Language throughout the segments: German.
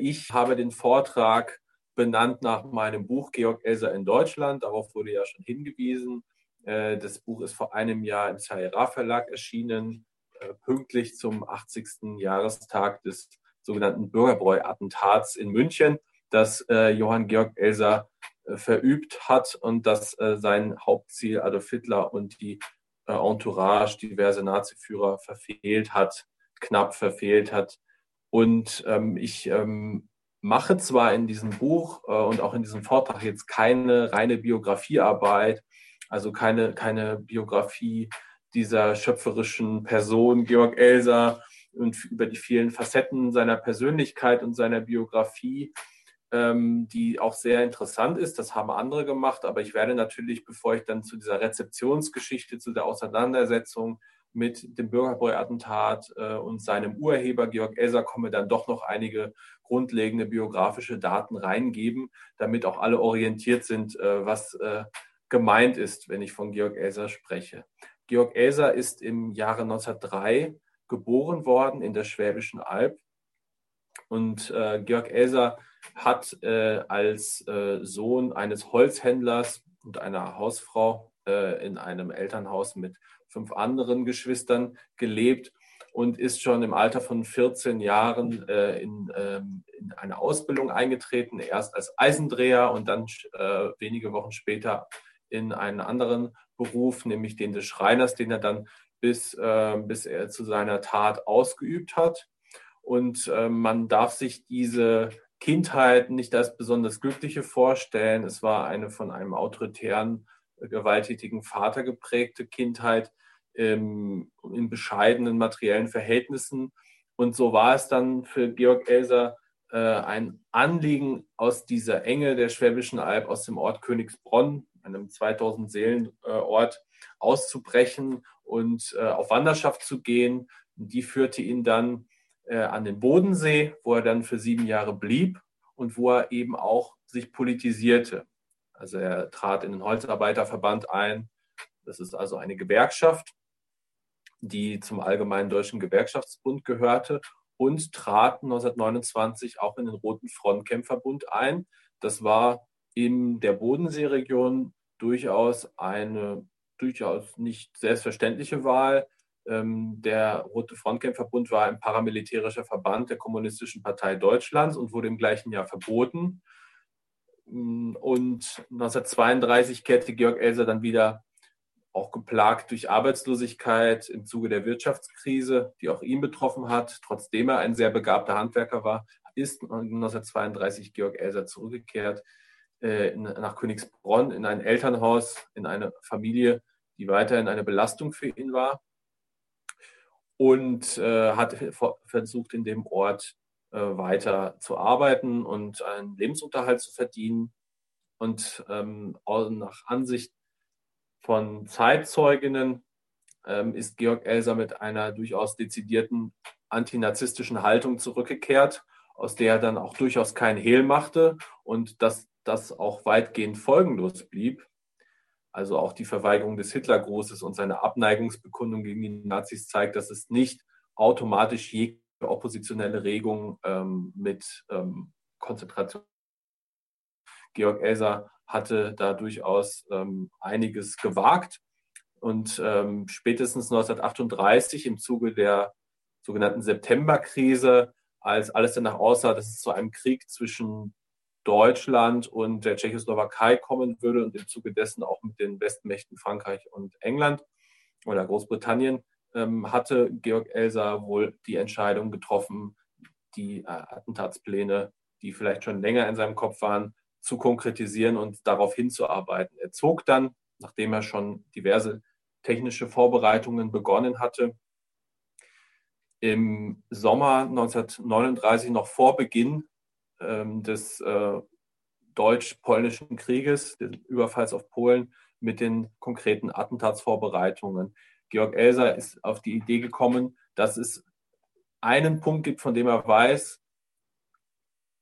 Ich habe den Vortrag benannt nach meinem Buch Georg Elser in Deutschland. Darauf wurde ja schon hingewiesen. Äh, das Buch ist vor einem Jahr im Zahira Verlag erschienen, äh, pünktlich zum 80. Jahrestag des sogenannten Bürgerbräu-Attentats in München, das äh, Johann Georg Elser verübt hat und das sein Hauptziel Adolf Hitler und die Entourage, diverse Naziführer verfehlt hat, knapp verfehlt hat. Und ähm, ich ähm, mache zwar in diesem Buch äh, und auch in diesem Vortrag jetzt keine reine Biografiearbeit, also keine, keine Biografie dieser schöpferischen Person, Georg Elser, und über die vielen Facetten seiner Persönlichkeit und seiner Biografie, ähm, die auch sehr interessant ist. Das haben andere gemacht, aber ich werde natürlich, bevor ich dann zu dieser Rezeptionsgeschichte, zu der Auseinandersetzung mit dem Bürgerbräu-Attentat äh, und seinem Urheber Georg Elser komme, dann doch noch einige grundlegende biografische Daten reingeben, damit auch alle orientiert sind, äh, was äh, gemeint ist, wenn ich von Georg Elser spreche. Georg Elser ist im Jahre 1903 geboren worden in der Schwäbischen Alb. Und äh, Georg Elser hat äh, als äh, Sohn eines Holzhändlers und einer Hausfrau in einem Elternhaus mit fünf anderen Geschwistern gelebt und ist schon im Alter von 14 Jahren äh, in, ähm, in, eine Ausbildung eingetreten, erst als Eisendreher und dann äh, wenige Wochen später in einen anderen Beruf, nämlich den des Schreiners, den er dann bis, äh, bis er zu seiner Tat ausgeübt hat. Und äh, man darf sich diese Kindheit nicht als besonders glückliche vorstellen. Es war eine von einem autoritären, gewalttätigen Vater geprägte Kindheit, ähm, in bescheidenen materiellen Verhältnissen. Und so war es dann für Georg Elser äh, ein Anliegen, aus dieser Enge der Schwäbischen Alb, aus dem Ort Königsbronn, einem 2000 Seelen Ort, auszubrechen und äh, auf Wanderschaft zu gehen. Die führte ihn dann äh, an den Bodensee, wo er dann für sieben Jahre blieb und wo er eben auch sich politisierte. Also er trat in den Holzarbeiterverband ein. Das ist also eine Gewerkschaft die zum Allgemeinen Deutschen Gewerkschaftsbund gehörte und trat 1929 auch in den Roten Frontkämpferbund ein. Das war in der Bodenseeregion durchaus eine durchaus nicht selbstverständliche Wahl. Ähm, der Rote Frontkämpferbund war ein paramilitärischer Verband der Kommunistischen Partei Deutschlands und wurde im gleichen Jahr verboten. Und 1932 kehrte Georg Elser dann wieder auch geplagt durch Arbeitslosigkeit im Zuge der Wirtschaftskrise, die auch ihn betroffen hat. Trotzdem er ein sehr begabter Handwerker war, ist 1932 Georg Elser zurückgekehrt äh, nach Königsbronn in ein Elternhaus, in eine Familie, die weiterhin eine Belastung für ihn war und äh, hat versucht, in dem Ort äh, weiter zu arbeiten und einen Lebensunterhalt zu verdienen. Und ähm, nach Ansicht von Zeitzeuginnen ähm, ist Georg Elser mit einer durchaus dezidierten antinazistischen Haltung zurückgekehrt, aus der er dann auch durchaus kein Hehl machte und dass das auch weitgehend folgenlos blieb. Also auch die Verweigerung des Hitlergrußes und seine Abneigungsbekundung gegen die Nazis zeigt, dass es nicht automatisch jede oppositionelle Regung ähm, mit ähm, Konzentration. Georg Elser hatte da durchaus ähm, einiges gewagt. Und ähm, spätestens 1938 im Zuge der sogenannten Septemberkrise, als alles danach aussah, dass es zu einem Krieg zwischen Deutschland und der Tschechoslowakei kommen würde und im Zuge dessen auch mit den Westmächten Frankreich und England oder Großbritannien, ähm, hatte Georg Elser wohl die Entscheidung getroffen, die äh, Attentatspläne, die vielleicht schon länger in seinem Kopf waren, zu konkretisieren und darauf hinzuarbeiten. Er zog dann, nachdem er schon diverse technische Vorbereitungen begonnen hatte, im Sommer 1939 noch vor Beginn ähm, des äh, deutsch-polnischen Krieges, des Überfalls auf Polen, mit den konkreten Attentatsvorbereitungen. Georg Elser ist auf die Idee gekommen, dass es einen Punkt gibt, von dem er weiß,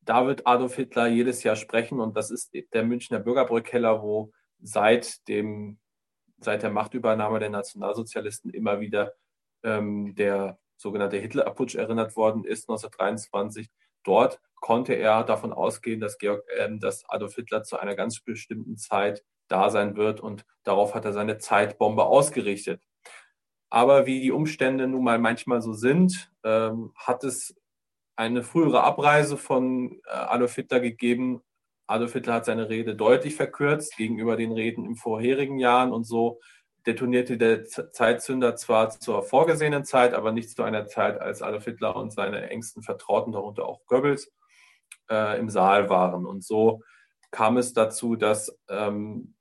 da wird Adolf Hitler jedes Jahr sprechen und das ist der Münchner Bürgerbrückkeller, wo seit, dem, seit der Machtübernahme der Nationalsozialisten immer wieder ähm, der sogenannte Hitler-Putsch erinnert worden ist, 1923. dort konnte er davon ausgehen, dass, Georg, äh, dass Adolf Hitler zu einer ganz bestimmten Zeit da sein wird und darauf hat er seine Zeitbombe ausgerichtet. Aber wie die Umstände nun mal manchmal so sind, ähm, hat es eine frühere Abreise von äh, Adolf Hitler gegeben. Adolf Hitler hat seine Rede deutlich verkürzt gegenüber den Reden im vorherigen Jahren und so detonierte der Zeitzünder zwar zur vorgesehenen Zeit, aber nicht zu einer Zeit, als Adolf Hitler und seine engsten Vertrauten, darunter auch Goebbels, äh, im Saal waren. Und so kam es dazu, dass ähm,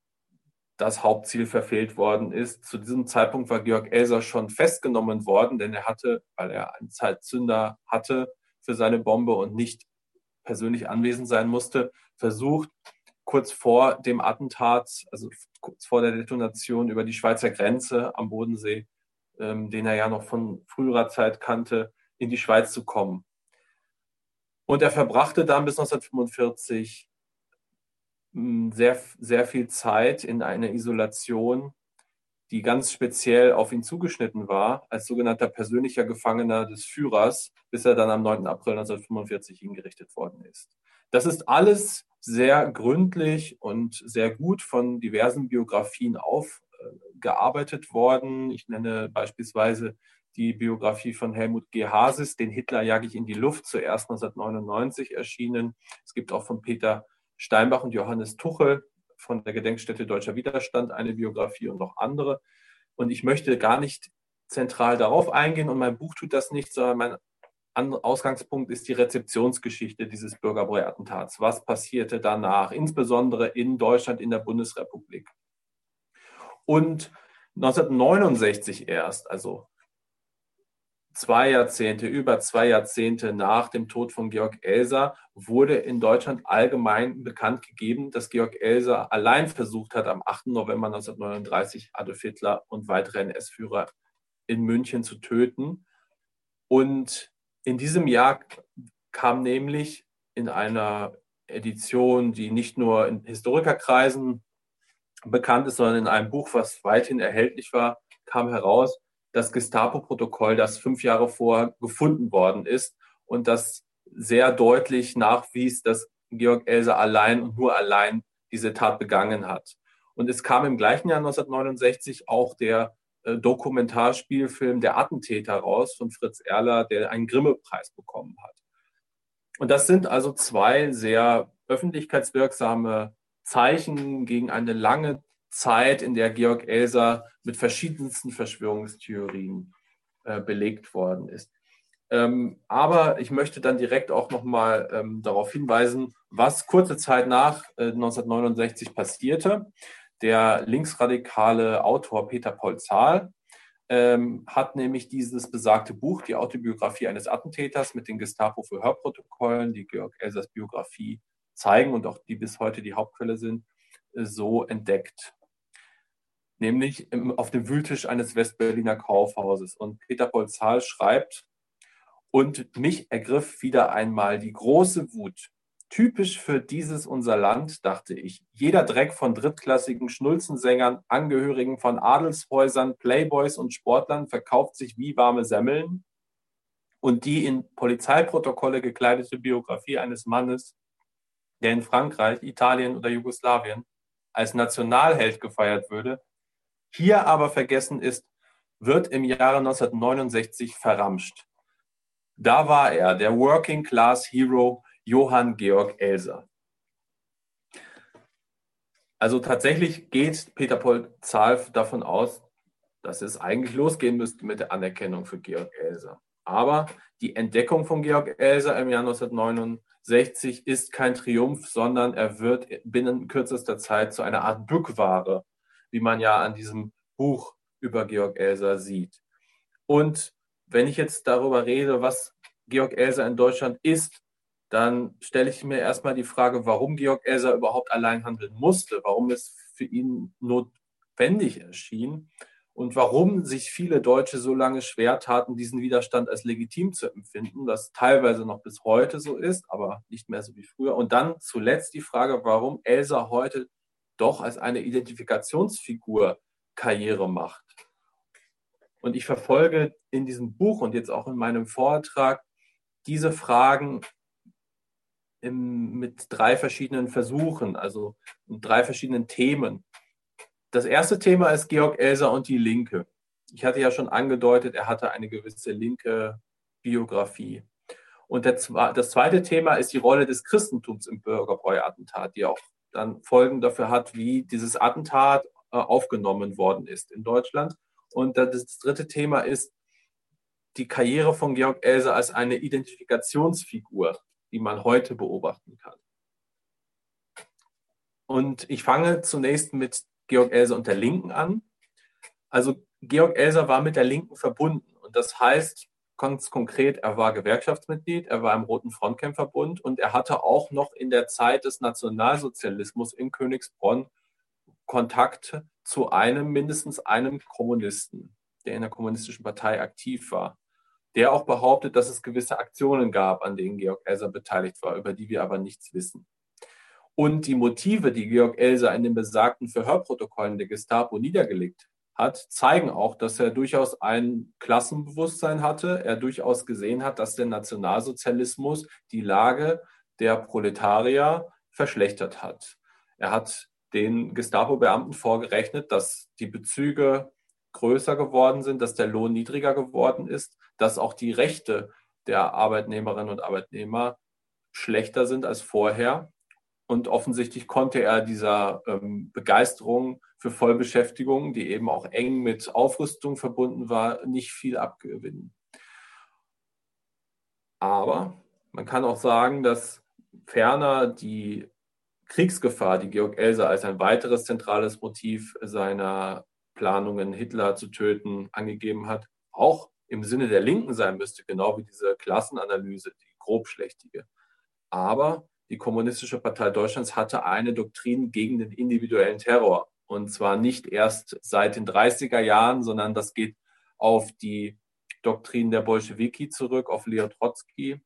das Hauptziel verfehlt worden ist. Zu diesem Zeitpunkt war Georg Elser schon festgenommen worden, denn er hatte, weil er einen Zeitzünder hatte für seine Bombe und nicht persönlich anwesend sein musste, versucht, kurz vor dem Attentat, also kurz vor der Detonation über die Schweizer Grenze am Bodensee, ähm, den er ja noch von früherer Zeit kannte, in die Schweiz zu kommen. Und er verbrachte dann bis 1945 sehr, sehr viel Zeit in einer Isolation, die ganz speziell auf ihn zugeschnitten war, als sogenannter persönlicher Gefangener des Führers, bis er dann am 9. April 1945 hingerichtet worden ist. Das ist alles sehr gründlich und sehr gut von diversen Biografien aufgearbeitet worden. Ich nenne beispielsweise die Biografie von Helmut G. Hasis, den Hitler jage ich in die Luft, zuerst 1999 erschienen. Es gibt auch von Peter Steinbach und Johannes Tuchel von der Gedenkstätte Deutscher Widerstand eine Biografie und noch andere. Und ich möchte gar nicht zentral darauf eingehen und mein Buch tut das nicht, sondern mein Ausgangspunkt ist die Rezeptionsgeschichte dieses Bürgerbräu-Attentats. Was passierte danach, insbesondere in Deutschland, in der Bundesrepublik? Und 1969 erst, also zwei Jahrzehnte, über zwei Jahrzehnte nach dem Tod von Georg Elser wurde in Deutschland allgemein bekannt gegeben, dass Georg Elser allein versucht hat, am 8. November 1939 Adolf Hitler und weitere NS-Führer in München zu töten. Und in diesem Jahr kam nämlich in einer Edition, die nicht nur in Historikerkreisen bekannt ist, sondern in einem Buch, was weithin erhältlich war, kam heraus, das Gestapo-Protokoll, das fünf Jahre vorher gefunden worden ist und das sehr deutlich nachwies, dass Georg Elser allein und nur allein diese Tat begangen hat. Und es kam im gleichen Jahr 1969 auch der äh, Dokumentarspielfilm Der Attentäter raus von Fritz Erler, der einen Grimme-Preis bekommen hat. Und das sind also zwei sehr öffentlichkeitswirksame Zeichen gegen eine lange Zeit, in der Georg Elser mit verschiedensten Verschwörungstheorien äh, belegt worden ist. Ähm, aber ich möchte dann direkt auch nochmal ähm, darauf hinweisen, was kurze Zeit nach äh, 1969 passierte. Der linksradikale Autor Peter Polzal ähm, hat nämlich dieses besagte Buch, die Autobiografie eines Attentäters mit den Gestapo-Verhörprotokollen, die Georg Elsers Biografie zeigen und auch die bis heute die Hauptquelle sind, äh, so entdeckt nämlich im, auf dem Wühltisch eines Westberliner Kaufhauses. Und Peter Polzal schreibt, und mich ergriff wieder einmal die große Wut. Typisch für dieses unser Land, dachte ich. Jeder Dreck von drittklassigen Schnulzensängern, Angehörigen von Adelshäusern, Playboys und Sportlern verkauft sich wie warme Semmeln. Und die in Polizeiprotokolle gekleidete Biografie eines Mannes, der in Frankreich, Italien oder Jugoslawien als Nationalheld gefeiert würde, hier aber vergessen ist, wird im Jahre 1969 verramscht. Da war er, der Working Class Hero Johann Georg Elser. Also tatsächlich geht Peter Paul Zahl davon aus, dass es eigentlich losgehen müsste mit der Anerkennung für Georg Elser. Aber die Entdeckung von Georg Elser im Jahr 1969 ist kein Triumph, sondern er wird binnen kürzester Zeit zu einer Art Bückware wie man ja an diesem Buch über Georg Elser sieht. Und wenn ich jetzt darüber rede, was Georg Elser in Deutschland ist, dann stelle ich mir erstmal die Frage, warum Georg Elser überhaupt allein handeln musste, warum es für ihn notwendig erschien und warum sich viele Deutsche so lange schwer taten, diesen Widerstand als legitim zu empfinden, was teilweise noch bis heute so ist, aber nicht mehr so wie früher. Und dann zuletzt die Frage, warum Elsa heute doch als eine Identifikationsfigur Karriere macht. Und ich verfolge in diesem Buch und jetzt auch in meinem Vortrag diese Fragen im, mit drei verschiedenen Versuchen, also drei verschiedenen Themen. Das erste Thema ist Georg Elser und die Linke. Ich hatte ja schon angedeutet, er hatte eine gewisse linke Biografie. Und der, das zweite Thema ist die Rolle des Christentums im Bürgerbräu-Attentat, die auch dann Folgen dafür hat, wie dieses Attentat äh, aufgenommen worden ist in Deutschland. Und das dritte Thema ist die Karriere von Georg Elser als eine Identifikationsfigur, die man heute beobachten kann. Und ich fange zunächst mit Georg Elser und der Linken an. Also Georg Elser war mit der Linken verbunden. Und das heißt ganz konkret, er war Gewerkschaftsmitglied, er war im Roten Frontkämpferbund und er hatte auch noch in der Zeit des Nationalsozialismus in Königsbronn Kontakt zu einem, mindestens einem Kommunisten, der in der kommunistischen Partei aktiv war der auch behauptet, dass es gewisse Aktionen gab, an denen Georg Elser beteiligt war, über die wir aber nichts wissen. Und die Motive, die Georg Elser in den besagten Verhörprotokollen der Gestapo niedergelegt hat, zeigen auch, dass er durchaus ein Klassenbewusstsein hatte. Er durchaus gesehen hat, dass der Nationalsozialismus die Lage der Proletarier verschlechtert hat. Er hat den Gestapo-Beamten vorgerechnet, dass die Bezüge größer geworden sind, dass der Lohn niedriger geworden ist, dass auch die Rechte der Arbeitnehmerinnen und Arbeitnehmer schlechter sind als vorher. Und offensichtlich konnte er dieser ähm, Begeisterung für Vollbeschäftigung, die eben auch eng mit Aufrüstung verbunden war, nicht viel abgewinnen. Aber man kann auch sagen, dass ferner die Kriegsgefahr, die Georg Elser als ein weiteres zentrales Motiv seiner Planungen, Hitler zu töten, angegeben hat, auch im Sinne der Linken sein müsste, genau wie diese Klassenanalyse, die grobschlächtige. Aber die Kommunistische Partei Deutschlands hatte eine Doktrin gegen den individuellen Terror. Und zwar nicht erst seit den 30er Jahren, sondern das geht auf die Doktrin der Bolschewiki zurück, auf Leo Trotzki,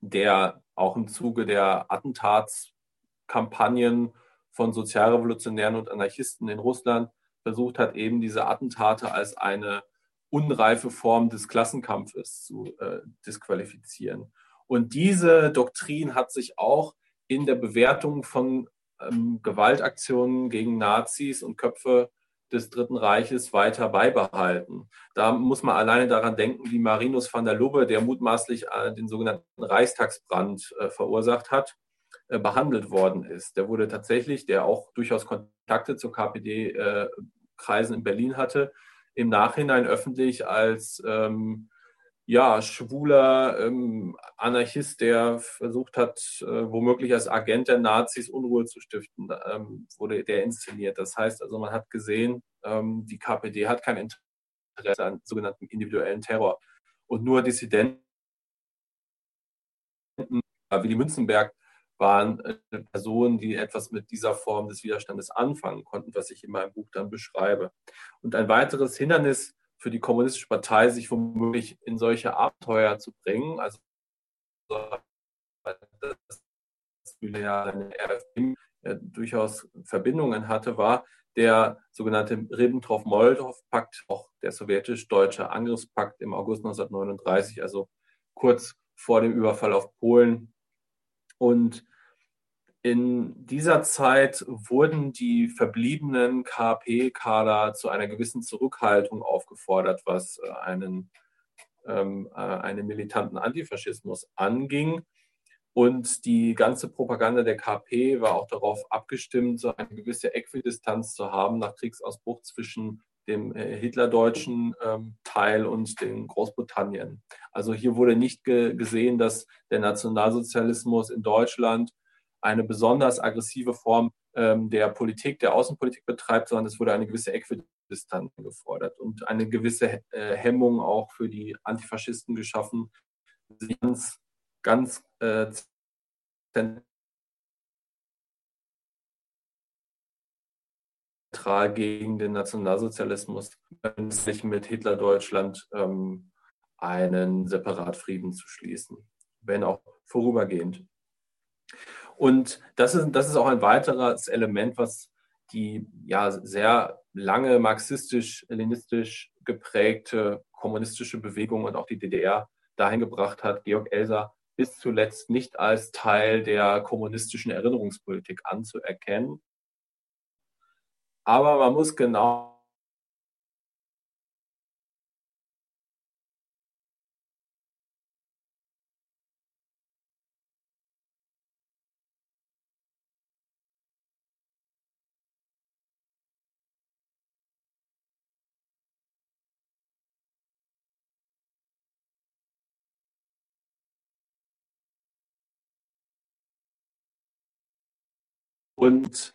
der auch im Zuge der Attentatskampagnen von Sozialrevolutionären und Anarchisten in Russland versucht hat, eben diese Attentate als eine unreife Form des Klassenkampfes zu äh, disqualifizieren. Und diese Doktrin hat sich auch in der Bewertung von ähm, Gewaltaktionen gegen Nazis und Köpfe des Dritten Reiches weiter beibehalten. Da muss man alleine daran denken, wie Marinus van der Lubbe, der mutmaßlich äh, den sogenannten Reichstagsbrand äh, verursacht hat, äh, behandelt worden ist. Der wurde tatsächlich, der auch durchaus Kontakte zur KPD äh, Kreisen in Berlin hatte, im Nachhinein öffentlich als ähm, ja, schwuler ähm, Anarchist, der versucht hat, äh, womöglich als Agent der Nazis Unruhe zu stiften, ähm, wurde der inszeniert. Das heißt also, man hat gesehen, ähm, die KPD hat kein Interesse an sogenannten individuellen Terror. Und nur Dissidenten, wie die Münzenberg, waren äh, Personen, die etwas mit dieser Form des Widerstandes anfangen konnten, was ich in meinem Buch dann beschreibe. Und ein weiteres Hindernis für die Kommunistische Partei, sich womöglich in solche Abenteuer zu bringen, also dass ja eine RFM durchaus Verbindungen hatte, war der sogenannte Ribbentrop-Molotow-Pakt, auch der sowjetisch-deutsche Angriffspakt im August 1939, also kurz vor dem Überfall auf Polen, und in dieser Zeit wurden die verbliebenen KP-Kader zu einer gewissen Zurückhaltung aufgefordert, was äh, einen, ähm, äh, einen militanten Antifaschismus anging. Und die ganze Propaganda der KP war auch darauf abgestimmt, so eine gewisse Äquidistanz zu haben nach Kriegsausbruch zwischen dem äh, hitlerdeutschen ähm, Teil und den Großbritannien. Also hier wurde nicht ge gesehen, dass der Nationalsozialismus in Deutschland eine besonders aggressive Form ähm, der Politik, der Außenpolitik betreibt, sondern es wurde eine gewisse Äquidistanz gefordert und eine gewisse äh, Hemmung auch für die Antifaschisten geschaffen, ganz, ganz äh, neutral gegen den Nationalsozialismus, sich mit Hitler-Deutschland ähm, einen Separatfrieden zu schließen, wenn auch vorübergehend. Und das ist, das ist auch ein weiteres Element, was die ja sehr lange marxistisch-leninistisch geprägte kommunistische Bewegung und auch die DDR dahin gebracht hat, Georg Elser bis zuletzt nicht als Teil der kommunistischen Erinnerungspolitik anzuerkennen. Aber man muss genau Und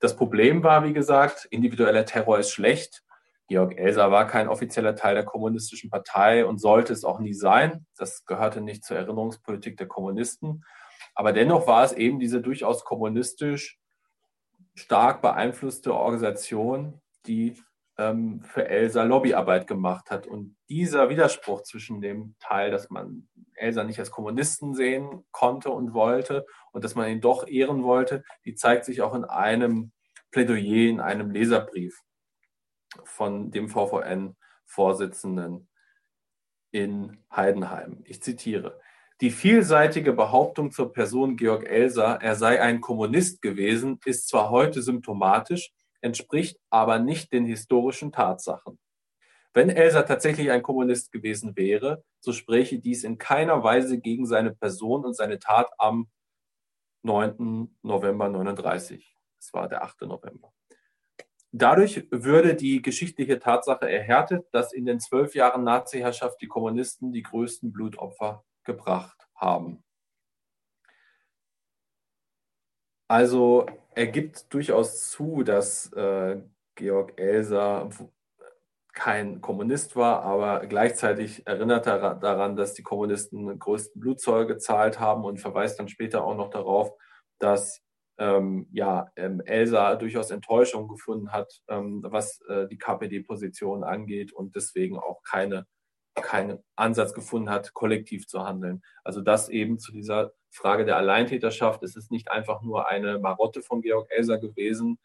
das Problem war, wie gesagt, individueller Terror ist schlecht. Georg Elser war kein offizieller Teil der kommunistischen Partei und sollte es auch nie sein. Das gehörte nicht zur Erinnerungspolitik der Kommunisten. Aber dennoch war es eben diese durchaus kommunistisch stark beeinflusste Organisation, die ähm, für Elsa Lobbyarbeit gemacht hat. Und dieser Widerspruch zwischen dem Teil, dass man Elsa nicht als Kommunisten sehen konnte und wollte und dass man ihn doch ehren wollte, die zeigt sich auch in einem Plädoyer, in einem Leserbrief von dem VVN-Vorsitzenden in Heidenheim. Ich zitiere. Die vielseitige Behauptung zur Person Georg Elser, er sei ein Kommunist gewesen, ist zwar heute symptomatisch, entspricht aber nicht den historischen Tatsachen. Wenn Elsa tatsächlich ein Kommunist gewesen wäre, so spräche dies in keiner Weise gegen seine Person und seine Tat am 9. November 39. Das war der 8. November. Dadurch würde die geschichtliche Tatsache erhärtet, dass in den zwölf Jahren Nazi-Herrschaft die Kommunisten die größten Blutopfer gebracht haben. Also er gibt durchaus zu, dass äh, Georg Elser kein Kommunist war, aber gleichzeitig erinnert er daran, dass die Kommunisten größten Blutzoll gezahlt haben und verweist dann später auch noch darauf, dass ähm, ja, ähm, Elsa durchaus Enttäuschung gefunden hat, ähm, was äh, die KPD-Position angeht und deswegen auch keine, keinen Ansatz gefunden hat, kollektiv zu handeln. Also das eben zu dieser Frage der Alleintäterschaft. Es ist nicht einfach nur eine Marotte von Georg Elser gewesen.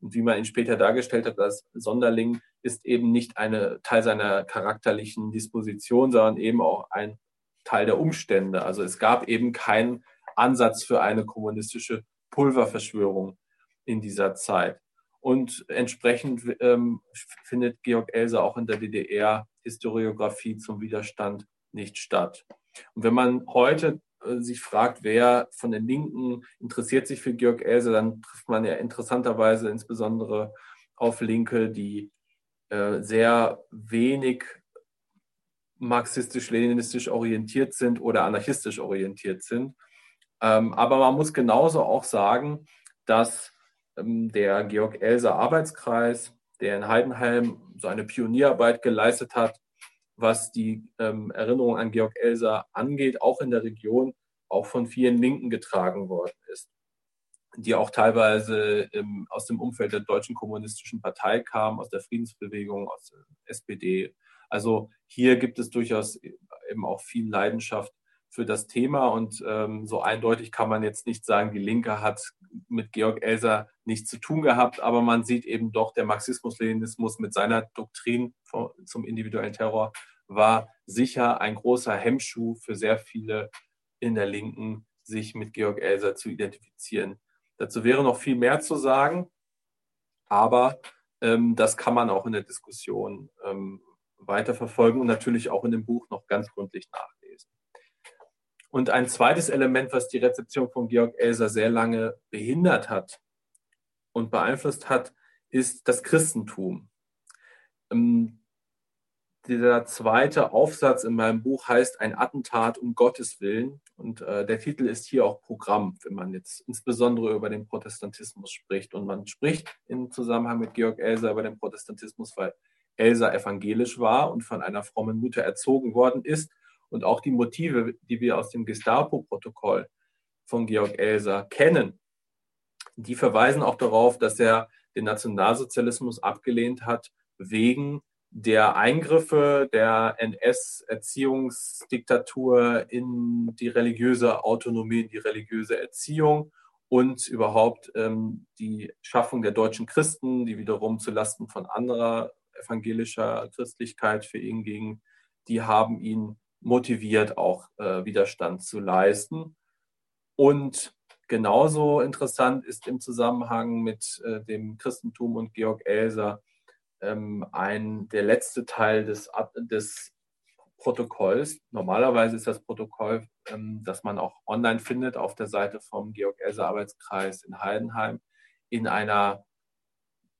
Und wie man ihn später dargestellt hat, als Sonderling ist eben nicht ein Teil seiner charakterlichen Disposition, sondern eben auch ein Teil der Umstände. Also es gab eben keinen Ansatz für eine kommunistische Pulververschwörung in dieser Zeit. Und entsprechend ähm, findet Georg Elser auch in der DDR Historiografie zum Widerstand nicht statt. Und wenn man heute äh, sich fragt, wer von den Linken interessiert sich für Georg Else, dann trifft man ja interessanterweise insbesondere auf Linke, die äh, sehr wenig marxistisch-leninistisch orientiert sind oder anarchistisch orientiert sind. Ähm, aber man muss genauso auch sagen, dass ähm, der Georg Elser Arbeitskreis, der in Heidenheim so eine Pionierarbeit geleistet hat, was die ähm, Erinnerung an Georg Elser angeht, auch in der Region, auch von vielen Linken getragen worden ist, die auch teilweise ähm, aus dem Umfeld der Deutschen Kommunistischen Partei kamen, aus der Friedensbewegung, aus der SPD. Also hier gibt es durchaus eben auch viel Leidenschaft für das Thema und ähm, so eindeutig kann man jetzt nicht sagen, die Linke hat mit Georg Elser nichts zu tun gehabt, aber man sieht eben doch, der Marxismus-Leninismus mit seiner Doktrin zum individuellen Terror war sicher ein großer Hemmschuh für sehr viele in der Linken, sich mit Georg Elser zu identifizieren. Dazu wäre noch viel mehr zu sagen, aber ähm, das kann man auch in der Diskussion ähm, weiterverfolgen und natürlich auch in dem Buch noch ganz gründlich nachlesen. Und ein zweites Element, was die Rezeption von Georg Elser sehr lange behindert hat und beeinflusst hat, ist das Christentum. Ähm, dieser zweite Aufsatz in meinem Buch heißt Ein Attentat um Gottes Willen. Und äh, der Titel ist hier auch Programm, wenn man jetzt insbesondere über den Protestantismus spricht. Und man spricht im Zusammenhang mit Georg Elser über den Protestantismus, weil Elsa evangelisch war und von einer frommen Mutter erzogen worden ist. Und auch die Motive, die wir aus dem Gestapo-Protokoll von Georg Elser kennen, die verweisen auch darauf, dass er den Nationalsozialismus abgelehnt hat wegen der Eingriffe der NS-Erziehungsdiktatur in die religiöse Autonomie, in die religiöse Erziehung und überhaupt ähm, die Schaffung der deutschen Christen, die wiederum zu Lasten von anderer evangelischer Christlichkeit für ihn ging, die haben ihn motiviert, auch äh, Widerstand zu leisten. Und genauso interessant ist im Zusammenhang mit äh, dem Christentum und Georg Elser ähm, ein, der letzte Teil des, des Protokolls. Normalerweise ist das Protokoll, ähm, das man auch online findet, auf der Seite vom Georg Elser Arbeitskreis in Heidenheim in einer,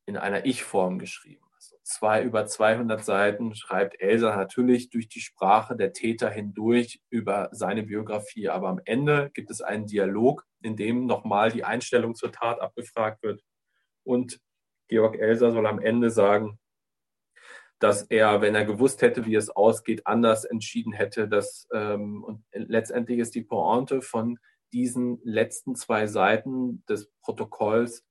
in einer Ich-Form geschrieben zwei, über 200 Seiten schreibt Elsa natürlich durch die Sprache der Täter hindurch über seine Biografie. Aber am Ende gibt es einen Dialog, in dem nochmal die Einstellung zur Tat abgefragt wird. Und Georg Elsa soll am Ende sagen, dass er, wenn er gewusst hätte, wie es ausgeht, anders entschieden hätte. Dass, ähm, und letztendlich ist die Pointe von diesen letzten zwei Seiten des Protokolls,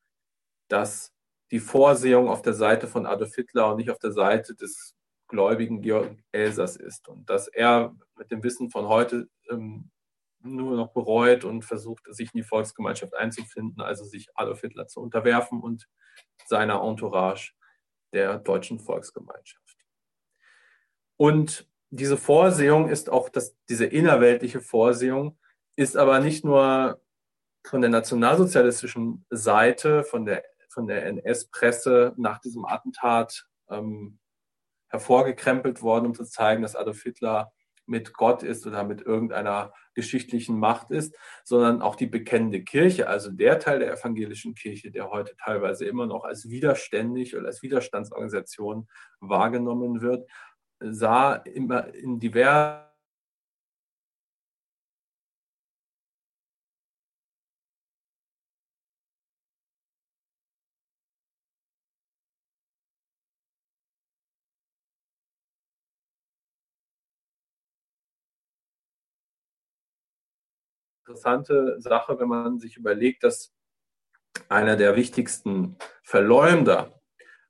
dass die Vorsehung auf der Seite von Adolf Hitler und nicht auf der Seite des gläubigen Georg Elsers ist. Und dass er mit dem Wissen von heute ähm, nur noch bereut und versucht, sich in die Volksgemeinschaft einzufinden, also sich Adolf Hitler zu unterwerfen und seiner Entourage der deutschen Volksgemeinschaft. Und diese Vorsehung ist auch, das, diese innerweltliche Vorsehung ist aber nicht nur von der nationalsozialistischen Seite, von der von der NS-Presse nach diesem Attentat ähm, hervorgekrempelt worden, um zu zeigen, dass Adolf Hitler mit Gott ist oder mit irgendeiner geschichtlichen Macht ist, sondern auch die bekennende Kirche, also der Teil der evangelischen Kirche, der heute teilweise immer noch als widerständig oder als Widerstandsorganisation wahrgenommen wird, sah immer in diversen interessante Sache, wenn man sich überlegt, dass einer der wichtigsten Verleumder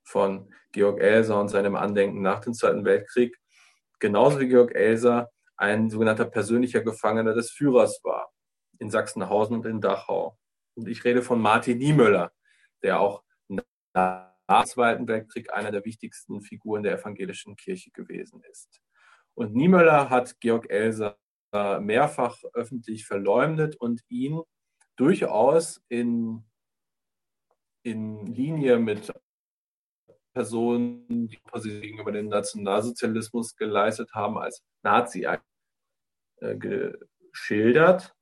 von Georg Elser und seinem Andenken nach dem Zweiten Weltkrieg, genauso wie Georg Elser, ein sogenannter persönlicher Gefangener des Führers war, in Sachsenhausen und in Dachau. Und ich rede von Martin Niemöller, der auch nach dem Zweiten Weltkrieg einer der wichtigsten Figuren der evangelischen Kirche gewesen ist. Und Niemöller hat Georg Elser mehrfach öffentlich verleumdet und ihn durchaus in, in Linie mit Personen, die gegenüber dem Nationalsozialismus geleistet haben, als Nazi äh, geschildert.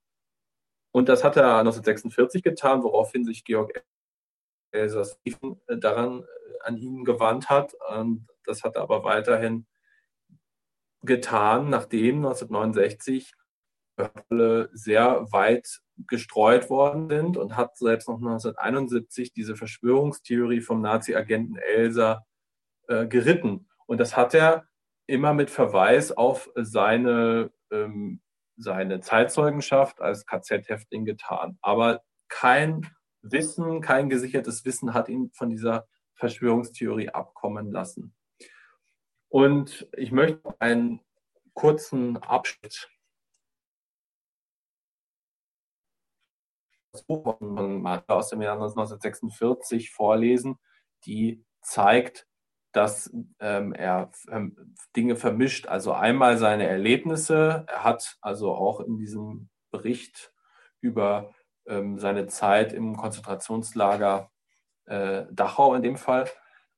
Und das hat er 1946 getan, woraufhin sich Georg Elsass daran äh, an ihn gewandt hat. Und das hat er aber weiterhin getan, nachdem 1969 sehr weit gestreut worden sind und hat selbst noch 1971 diese Verschwörungstheorie vom Nazi-Agenten Elsa äh, geritten. Und das hat er immer mit Verweis auf seine, ähm, seine Zeitzeugenschaft als KZ-Häftling getan. Aber kein Wissen, kein gesichertes Wissen hat ihn von dieser Verschwörungstheorie abkommen lassen. Und ich möchte einen kurzen Abschnitt von Martha aus dem Jahr 1946 vorlesen, die zeigt, dass ähm, er ähm, Dinge vermischt. Also einmal seine Erlebnisse. Er hat also auch in diesem Bericht über ähm, seine Zeit im Konzentrationslager äh, Dachau in dem Fall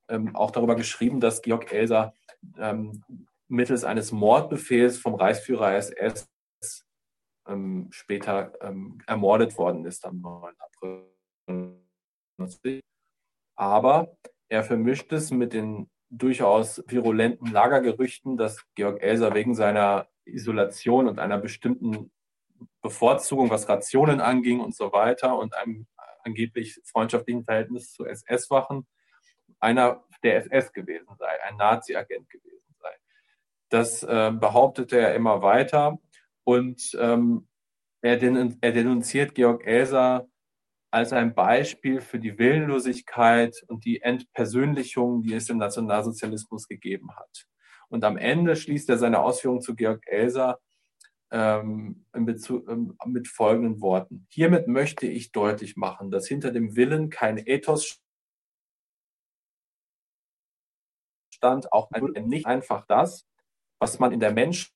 ähm, auch darüber geschrieben, dass Georg Elser ähm, mittels eines Mordbefehls vom Reichsführer SS ähm, später ähm, ermordet worden ist am 9. April. Aber er vermischt es mit den durchaus virulenten Lagergerüchten, dass Georg Elser wegen seiner Isolation und einer bestimmten Bevorzugung, was Rationen anging und so weiter und einem angeblich freundschaftlichen Verhältnis zu SS-Wachen, einer der SS gewesen sei, ein Nazi-Agent gewesen sei. Das äh, behauptete er immer weiter und ähm, er, den, er denunziert Georg Elser als ein Beispiel für die Willenlosigkeit und die Entpersönlichung, die es im Nationalsozialismus gegeben hat. Und am Ende schließt er seine Ausführungen zu Georg Elser ähm, Bezug, ähm, mit folgenden Worten. Hiermit möchte ich deutlich machen, dass hinter dem Willen kein Ethos stand, auch nicht einfach das, was man in der Mensch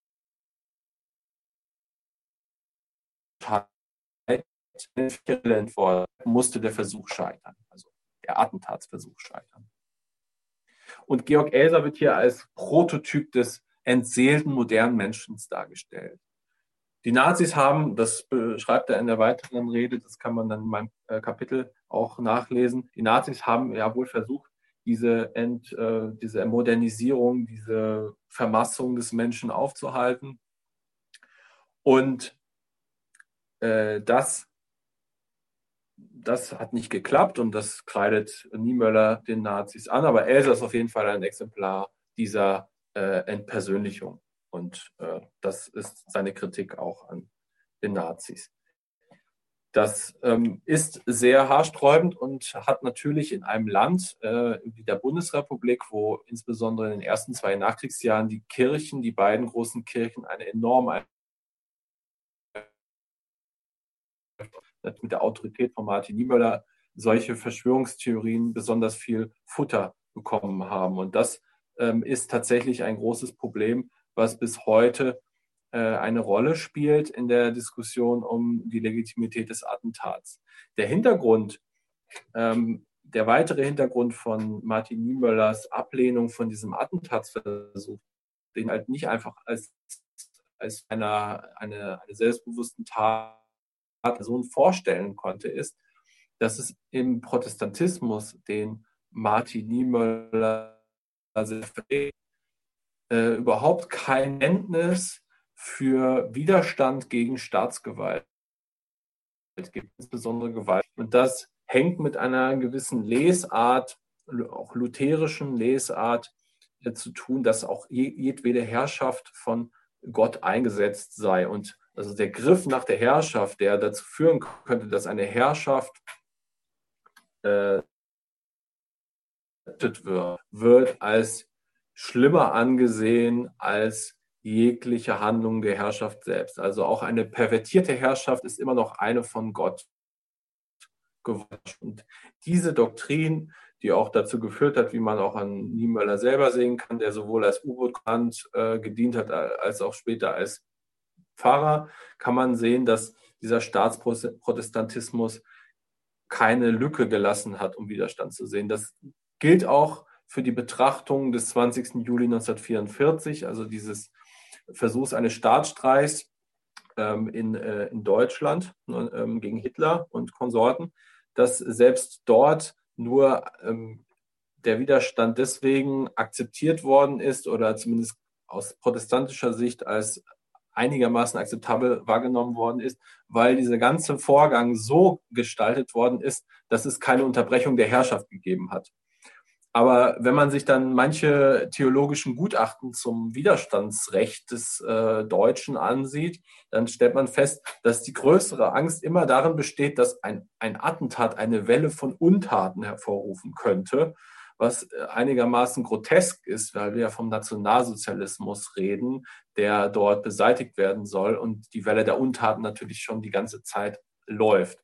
musste der Versuch scheitern, also der Attentatsversuch scheitern. Und Georg Elser wird hier als Prototyp des entseelten modernen Menschen dargestellt. Die Nazis haben, das beschreibt er in der weiteren Rede, das kann man dann in meinem äh, Kapitel auch nachlesen, die Nazis haben ja wohl versucht, diese, Ent, äh, diese Modernisierung, diese Vermassung des Menschen aufzuhalten. Und äh, das, das hat nicht geklappt und das kreidet Niemöller den Nazis an, aber Elsa ist auf jeden Fall ein Exemplar dieser äh, Entpersönlichung. Und äh, das ist seine Kritik auch an den Nazis. Das ähm, ist sehr haarsträubend und hat natürlich in einem Land äh, wie der Bundesrepublik, wo insbesondere in den ersten zwei Nachkriegsjahren die Kirchen, die beiden großen Kirchen, eine enorme mit der Autorität von Martin Niemöller solche Verschwörungstheorien besonders viel Futter bekommen haben. Und das ähm, ist tatsächlich ein großes Problem, was bis heute eine Rolle spielt in der Diskussion um die Legitimität des Attentats. Der Hintergrund, ähm, der weitere Hintergrund von Martin Niemöllers Ablehnung von diesem Attentatsversuch, den halt nicht einfach als, als einer, eine, eine selbstbewussten Tat Person vorstellen konnte, ist, dass es im Protestantismus, den Martin Niemöller äh, überhaupt kein Verständnis für Widerstand gegen Staatsgewalt gibt, insbesondere Gewalt. Und das hängt mit einer gewissen Lesart, auch lutherischen Lesart äh, zu tun, dass auch jedwede Herrschaft von Gott eingesetzt sei. Und also der Griff nach der Herrschaft, der dazu führen könnte, dass eine Herrschaft äh, wird, wird als schlimmer angesehen als jegliche Handlung der Herrschaft selbst. Also auch eine pervertierte Herrschaft ist immer noch eine von Gott geworden. Und diese Doktrin, die auch dazu geführt hat, wie man auch an Niemöller selber sehen kann, der sowohl als U-Boot äh, gedient hat, als auch später als Pfarrer kann man sehen, dass dieser Staatsprotestantismus keine Lücke gelassen hat, um Widerstand zu sehen. Das gilt auch für die Betrachtung des 20. Juli 1944, also dieses Versuchs eines Staatsstreichs ähm, in, äh, in Deutschland ne, ähm, gegen Hitler und Konsorten, dass selbst dort nur ähm, der Widerstand deswegen akzeptiert worden ist oder zumindest aus protestantischer Sicht als einigermaßen akzeptabel wahrgenommen worden ist, weil dieser ganze Vorgang so gestaltet worden ist, dass es keine Unterbrechung der Herrschaft gegeben hat. Aber wenn man sich dann manche theologischen Gutachten zum Widerstandsrecht des äh, Deutschen ansieht, dann stellt man fest, dass die größere Angst immer darin besteht, dass ein, ein Attentat eine Welle von Untaten hervorrufen könnte was äh, einigermaßen grotesk ist, weil wir ja vom Nationalsozialismus reden, der dort beseitigt werden soll und die Welle der Untaten natürlich schon die ganze Zeit läuft.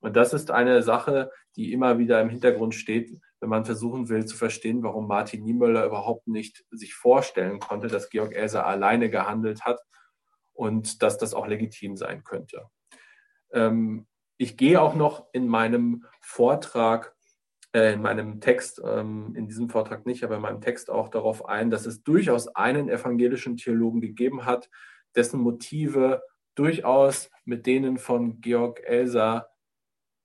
Und das ist eine Sache, die immer wieder im Hintergrund steht, wenn man versuchen will zu verstehen, warum Martin Niemöller überhaupt nicht sich vorstellen konnte, dass Georg Elser alleine gehandelt hat und dass das auch legitim sein könnte. Ähm, ich gehe auch noch in meinem Vortrag äh, in meinem Text, ähm, in diesem Vortrag nicht, aber in meinem Text auch darauf ein, dass es durchaus einen evangelischen Theologen gegeben hat, dessen Motive durchaus mit denen von Georg Elser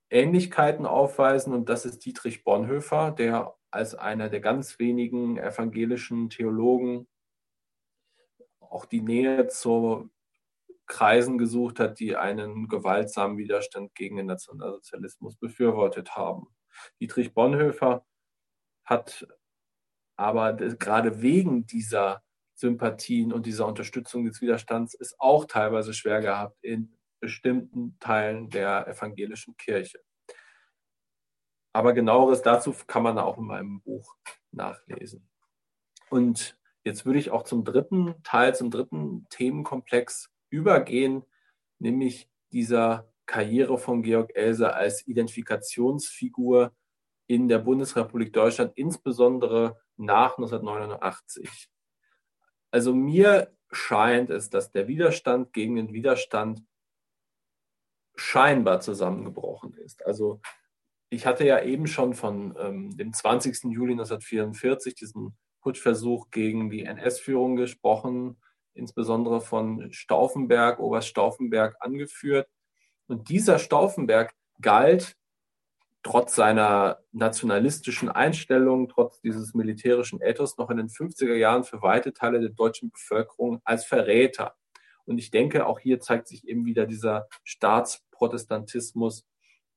Ähnlichkeiten aufweisen. Und das ist Dietrich Bonhoeffer, der als einer der ganz wenigen evangelischen Theologen auch die Nähe zu Kreisen gesucht hat, die einen gewaltsamen Widerstand gegen den Nationalsozialismus befürwortet haben. Dietrich Bonhoeffer hat aber gerade wegen dieser Sympathien und dieser Unterstützung des Widerstands es auch teilweise schwer gehabt in bestimmten Teilen der evangelischen Kirche. Aber genaueres dazu kann man auch in meinem Buch nachlesen. Und jetzt würde ich auch zum dritten Teil, zum dritten Themenkomplex übergehen, nämlich dieser Karriere von Georg Elser als Identifikationsfigur in der Bundesrepublik Deutschland, insbesondere nach 1989. Also mir scheint es, dass der Widerstand gegen den Widerstand scheinbar zusammengebrochen ist. Also ich hatte ja eben schon von ähm, dem 20. Juli 1944, diesen Putschversuch gegen die NS-Führung gesprochen, insbesondere von Stauffenberg, Oberst Stauffenberg angeführt. Und dieser Stauffenberg galt trotz seiner nationalistischen Einstellung, trotz dieses militärischen Ethos noch in den 50er Jahren für weite Teile der deutschen Bevölkerung als Verräter. Und ich denke, auch hier zeigt sich eben wieder dieser Staatsprotestantismus,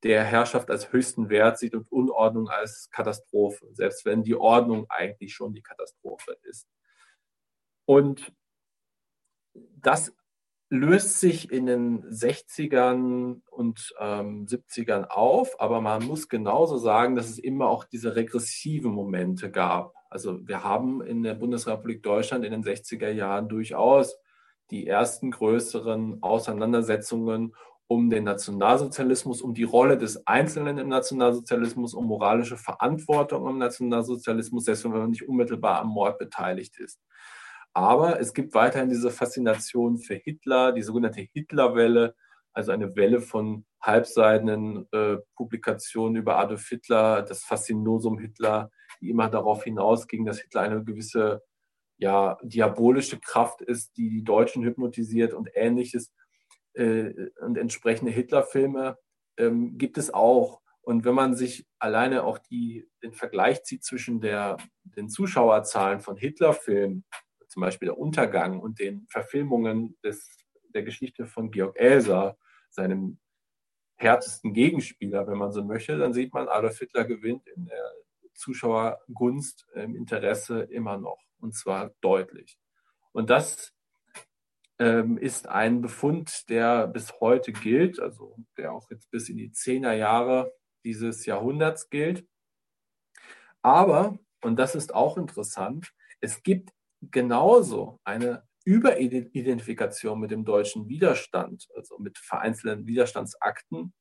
der Herrschaft als höchsten Wert sieht und Unordnung als Katastrophe, selbst wenn die Ordnung eigentlich schon die Katastrophe ist. Und das löst sich in den 60ern und ähm, 70ern auf, aber man muss genauso sagen, dass es immer auch diese regressiven Momente gab. Also wir haben in der Bundesrepublik Deutschland in den 60er Jahren durchaus die ersten größeren Auseinandersetzungen um den Nationalsozialismus, um die Rolle des Einzelnen im Nationalsozialismus, um moralische Verantwortung im Nationalsozialismus, selbst wenn man nicht unmittelbar am Mord beteiligt ist. Aber es gibt weiterhin diese Faszination für Hitler, die sogenannte Hitlerwelle, also eine Welle von halbseidenen äh, Publikationen über Adolf Hitler, das Faszinosum Hitler, die immer darauf hinausging, dass Hitler eine gewisse ja, diabolische Kraft ist, die die Deutschen hypnotisiert und ähnliches. Äh, und entsprechende Hitlerfilme ähm, gibt es auch. Und wenn man sich alleine auch die, den Vergleich zieht zwischen der, den Zuschauerzahlen von Hitlerfilmen zum Beispiel der Untergang und den Verfilmungen des, der Geschichte von Georg Elser, seinem härtesten Gegenspieler, wenn man so möchte, dann sieht man, Adolf Hitler gewinnt in der Zuschauergunst im Interesse immer noch und zwar deutlich. Und das ähm, ist ein Befund, der bis heute gilt, also der auch jetzt bis in die Zehnerjahre dieses Jahrhunderts gilt. Aber, und das ist auch interessant, es gibt genauso eine Überidentifikation mit dem deutschen Widerstand, also mit vereinzelten Widerstandsakten.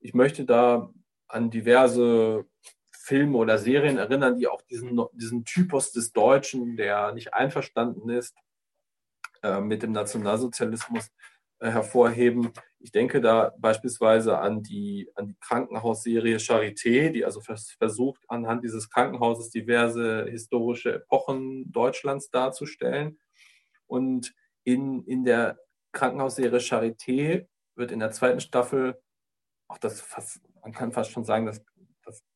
Ich möchte da an diverse Filme oder Serien erinnern, die auch diesen, diesen Typus des Deutschen, der nicht einverstanden ist äh, mit dem Nationalsozialismus, äh, hervorheben. Ich denke da beispielsweise an die, an die Krankenhausserie Charité, die also vers versucht, anhand dieses Krankenhauses diverse historische Epochen Deutschlands darzustellen. Und in, in der Krankenhausserie Charité wird in der zweiten Staffel auch das fast, man kann fast schon sagen, das,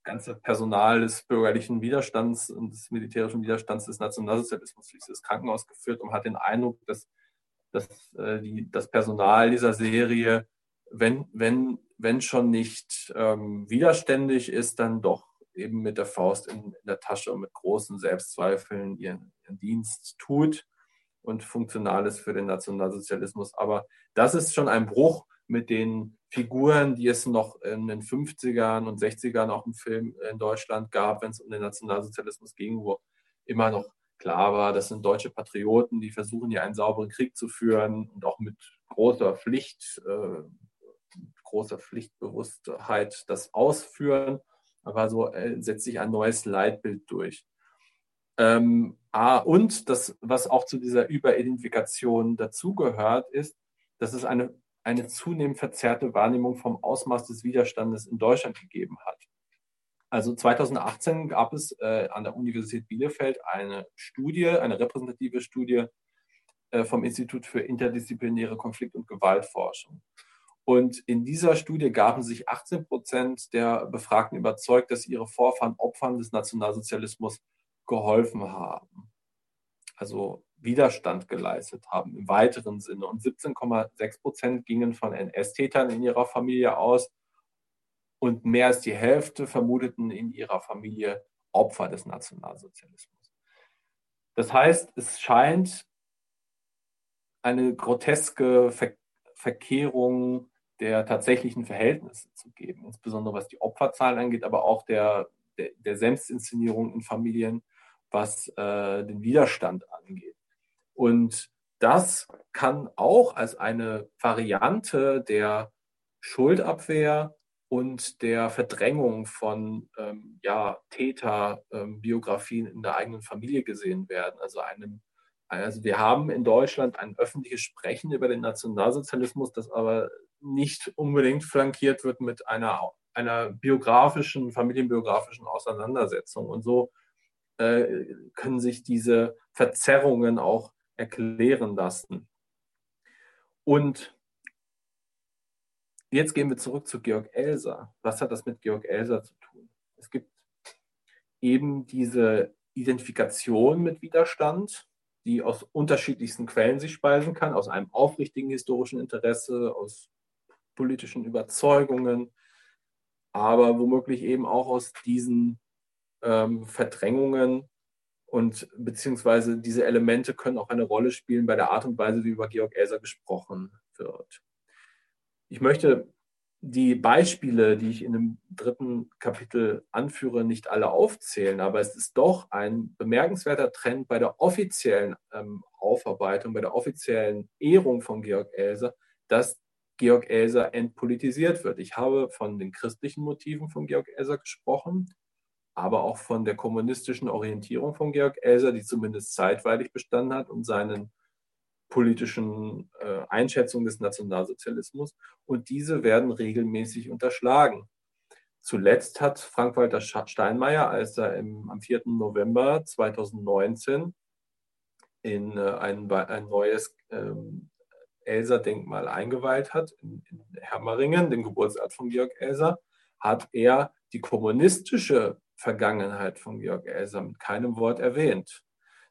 ganze Personal des bürgerlichen Widerstands und des militärischen Widerstands des Nationalsozialismus durch das Krankenhaus geführt und hat den Eindruck, dass dass äh, die, das Personal dieser Serie, wenn, wenn, wenn schon nicht ähm, widerständig ist, dann doch eben mit der Faust in, in der Tasche und mit großen Selbstzweifeln ihren, ihren Dienst tut und funktional ist für den Nationalsozialismus. Aber das ist schon ein Bruch mit den Figuren, die es noch in den 50ern und 60ern auch im Film in Deutschland gab, wenn es um den Nationalsozialismus ging, wo immer noch klar war, das sind deutsche Patrioten, die versuchen hier einen sauberen Krieg zu führen und auch mit großer Pflicht, äh, großer Pflichtbewusstheit das ausführen. Aber so äh, setzt sich ein neues Leitbild durch. Ähm, ah, und das, was auch zu dieser Überidentifikation dazugehört, ist, dass es eine, eine zunehmend verzerrte Wahrnehmung vom Ausmaß des Widerstandes in Deutschland gegeben hat. Also 2018 gab es äh, an der Universität Bielefeld eine Studie, eine repräsentative Studie äh, vom Institut für interdisziplinäre Konflikt- und Gewaltforschung. Und in dieser Studie gaben sich 18 Prozent der Befragten überzeugt, dass ihre Vorfahren Opfern des Nationalsozialismus geholfen haben. Also Widerstand geleistet haben im weiteren Sinne. Und 17,6 Prozent gingen von NS-Tätern in ihrer Familie aus und mehr als die Hälfte vermuteten in ihrer Familie Opfer des Nationalsozialismus. Das heißt, es scheint eine groteske Ver Verkehrung der tatsächlichen Verhältnisse zu geben, insbesondere was die Opferzahlen angeht, aber auch der, der, der Selbstinszenierung in Familien, was äh, den Widerstand angeht. Und das kann auch als eine Variante der Schuldabwehr und der Verdrängung von ähm, ja, Täterbiografien ähm, in der eigenen Familie gesehen werden. Also, einem, also wir haben in Deutschland ein öffentliches Sprechen über den Nationalsozialismus, das aber nicht unbedingt flankiert wird mit einer, einer biografischen, familienbiografischen Auseinandersetzung. Und so äh, können sich diese Verzerrungen auch erklären lassen. Und jetzt gehen wir zurück zu Georg Elser. Was hat das mit Georg Elser zu tun? Es gibt eben diese Identifikation mit Widerstand, die aus unterschiedlichsten Quellen sich speisen kann, aus einem aufrichtigen historischen Interesse, aus politischen Überzeugungen, aber womöglich eben auch aus diesen ähm, Verdrängungen und beziehungsweise diese Elemente können auch eine Rolle spielen bei der Art und Weise, wie über Georg Elser gesprochen wird. Ich möchte die Beispiele, die ich in dem dritten Kapitel anführe, nicht alle aufzählen, aber es ist doch ein bemerkenswerter Trend bei der offiziellen ähm, Aufarbeitung, bei der offiziellen Ehrung von Georg Elser, dass Georg Elser entpolitisiert wird. Ich habe von den christlichen Motiven von Georg Elser gesprochen, aber auch von der kommunistischen Orientierung von Georg Elser, die zumindest zeitweilig bestanden hat und seinen politischen äh, Einschätzung des Nationalsozialismus und diese werden regelmäßig unterschlagen. Zuletzt hat Frank-Walter Steinmeier, als er im, am 4. November 2019 in äh, ein, ein neues ähm, Elser-Denkmal eingeweiht hat, in, in Hermeringen, den Geburtsort von Georg Elser, hat er die kommunistische Vergangenheit von Georg Elser mit keinem Wort erwähnt.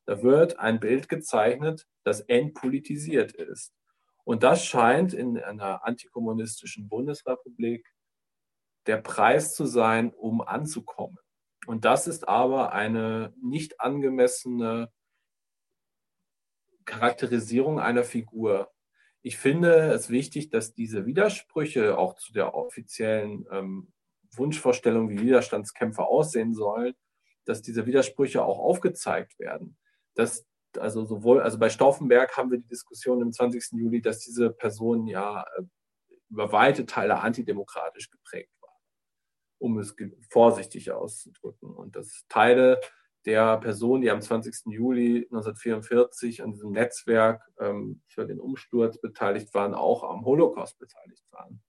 Da wird ein Bild gezeichnet, das entpolitisiert ist. Und das scheint in einer antikommunistischen Bundesrepublik der Preis zu sein, um anzukommen. Und das ist aber eine nicht angemessene Charakterisierung einer Figur. Ich finde es wichtig, dass diese Widersprüche auch zu der offiziellen ähm, Wunschvorstellung, wie Widerstandskämpfer aussehen sollen, dass diese Widersprüche auch aufgezeigt werden dass also sowohl, also bei Stauffenberg haben wir die Diskussion im 20. Juli, dass diese Person ja äh, über weite Teile antidemokratisch geprägt war, um es vorsichtig auszudrücken. Und dass Teile der Personen, die am 20. Juli 1944 an diesem Netzwerk ähm, für den Umsturz beteiligt waren, auch am Holocaust beteiligt waren.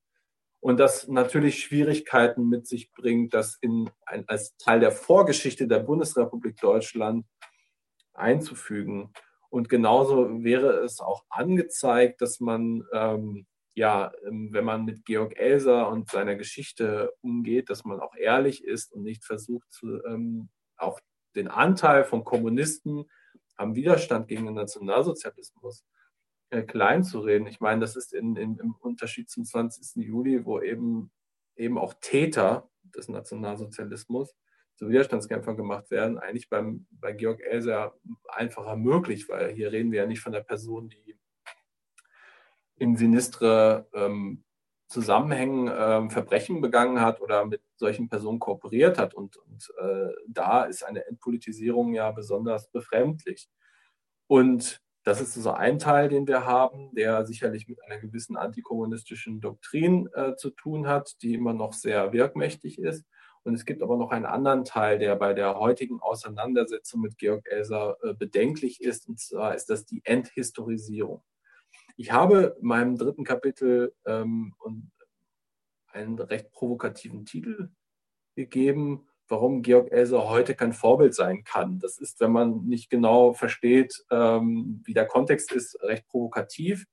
Und das natürlich Schwierigkeiten mit sich bringt, dass in ein, als Teil der Vorgeschichte der Bundesrepublik Deutschland einzufügen. Und genauso wäre es auch angezeigt, dass man, ähm, ja, ähm, wenn man mit Georg Elser und seiner Geschichte umgeht, dass man auch ehrlich ist und nicht versucht, zu, ähm, auch den Anteil von Kommunisten am Widerstand gegen den Nationalsozialismus äh, klein zu reden. Ich meine, das ist in, in, im Unterschied zum 20. Juli, wo eben, eben auch Täter des Nationalsozialismus zu Widerstandskämpfern gemacht werden, eigentlich beim, bei Georg Elser einfacher möglich, weil hier reden wir ja nicht von der Person, die in sinistre ähm, Zusammenhängen ähm, Verbrechen begangen hat oder mit solchen Personen kooperiert hat. Und, und äh, da ist eine Entpolitisierung ja besonders befremdlich. Und das ist so ein Teil, den wir haben, der sicherlich mit einer gewissen antikommunistischen Doktrin äh, zu tun hat, die immer noch sehr wirkmächtig ist. Und es gibt aber noch einen anderen Teil, der bei der heutigen Auseinandersetzung mit Georg Elser äh, bedenklich ist, und zwar ist das die Enthistorisierung. Ich habe in meinem dritten Kapitel ähm, einen recht provokativen Titel gegeben, warum Georg Elser heute kein Vorbild sein kann. Das ist, wenn man nicht genau versteht, ähm, wie der Kontext ist, recht provokativ.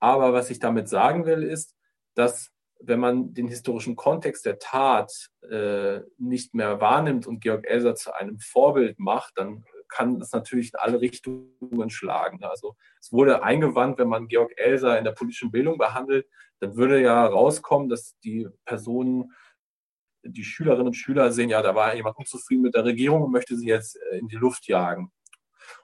Aber was ich damit sagen will, ist, dass wenn man den historischen Kontext der Tat äh, nicht mehr wahrnimmt und Georg Elser zu einem Vorbild macht, dann kann das natürlich in alle Richtungen schlagen. Also es wurde eingewandt, wenn man Georg Elser in der politischen Bildung behandelt, dann würde ja rauskommen, dass die Personen, die Schülerinnen und Schüler sehen, ja, da war jemand unzufrieden mit der Regierung und möchte sie jetzt äh, in die Luft jagen.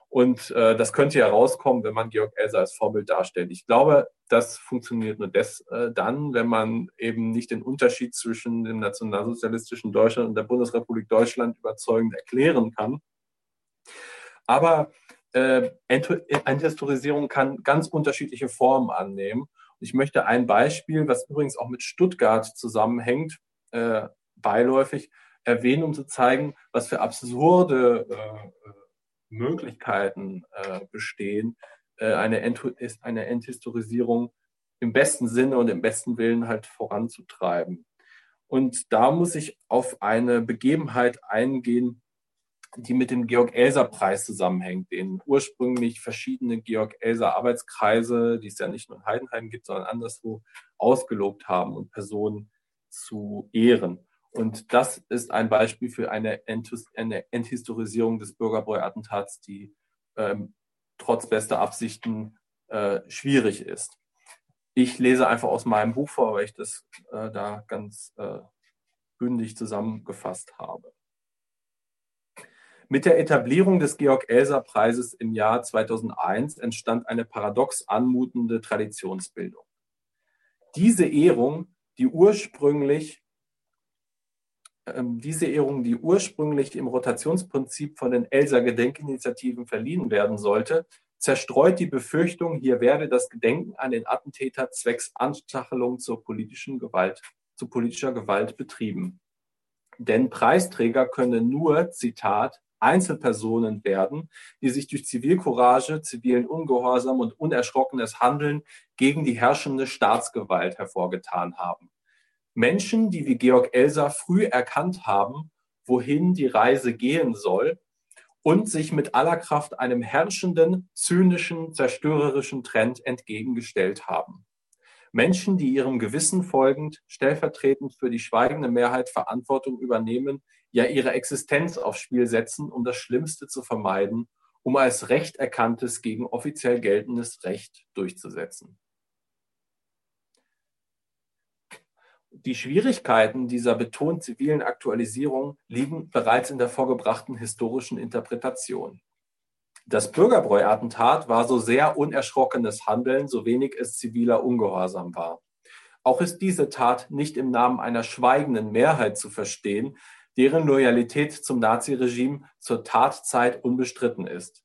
Und äh, das könnte ja rauskommen, wenn man Georg Elser als Vorbild darstellt. Ich glaube, das funktioniert nur des, äh, dann, wenn man eben nicht den Unterschied zwischen dem nationalsozialistischen Deutschland und der Bundesrepublik Deutschland überzeugend erklären kann. Aber äh, Enthistorisierung kann ganz unterschiedliche Formen annehmen. Ich möchte ein Beispiel, was übrigens auch mit Stuttgart zusammenhängt, äh, beiläufig erwähnen, um zu zeigen, was für absurde äh, Möglichkeiten äh, bestehen, äh, eine, Ent eine Enthistorisierung im besten Sinne und im besten Willen halt voranzutreiben. Und da muss ich auf eine Begebenheit eingehen, die mit dem Georg-Elser-Preis zusammenhängt, den ursprünglich verschiedene Georg-Elser-Arbeitskreise, die es ja nicht nur in Heidenheim gibt, sondern anderswo, ausgelobt haben und Personen zu ehren. Und das ist ein Beispiel für eine, Enthis eine Enthistorisierung des Bürgerbräu-Attentats, die ähm, trotz bester Absichten äh, schwierig ist. Ich lese einfach aus meinem Buch vor, weil ich das äh, da ganz äh, bündig zusammengefasst habe. Mit der Etablierung des Georg-Elser-Preises im Jahr 2001 entstand eine paradox anmutende Traditionsbildung. Diese Ehrung, die ursprünglich diese Ehrung, die ursprünglich im Rotationsprinzip von den Elser Gedenkinitiativen verliehen werden sollte, zerstreut die Befürchtung, hier werde das Gedenken an den Attentäter zwecks Anstachelung zur politischen Gewalt, zu politischer Gewalt betrieben. Denn Preisträger können nur, Zitat, Einzelpersonen werden, die sich durch Zivilcourage, zivilen Ungehorsam und unerschrockenes Handeln gegen die herrschende Staatsgewalt hervorgetan haben. Menschen, die wie Georg Elser früh erkannt haben, wohin die Reise gehen soll und sich mit aller Kraft einem herrschenden, zynischen, zerstörerischen Trend entgegengestellt haben. Menschen, die ihrem Gewissen folgend, stellvertretend für die schweigende Mehrheit Verantwortung übernehmen, ja ihre Existenz aufs Spiel setzen, um das Schlimmste zu vermeiden, um als Recht erkanntes gegen offiziell geltendes Recht durchzusetzen. Die Schwierigkeiten dieser betont zivilen Aktualisierung liegen bereits in der vorgebrachten historischen Interpretation. Das Bürgerbräu-Attentat war so sehr unerschrockenes Handeln, so wenig es ziviler Ungehorsam war. Auch ist diese Tat nicht im Namen einer schweigenden Mehrheit zu verstehen, deren Loyalität zum Naziregime zur Tatzeit unbestritten ist.